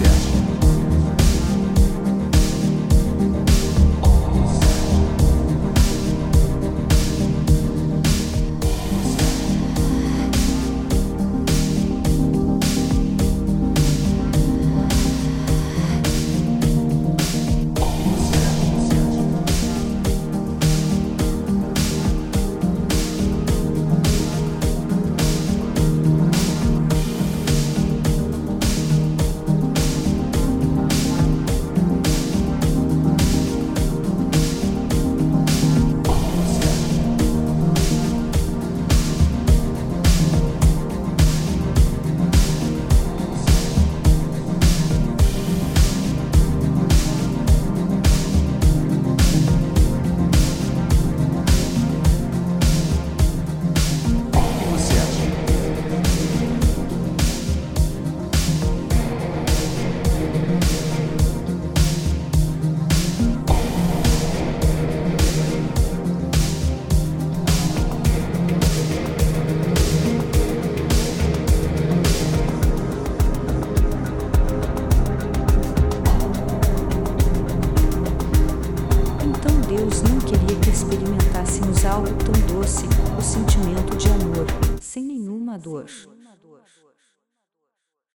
Yes. experimentássemos algo tão doce, o sentimento de amor, sem nenhuma dor.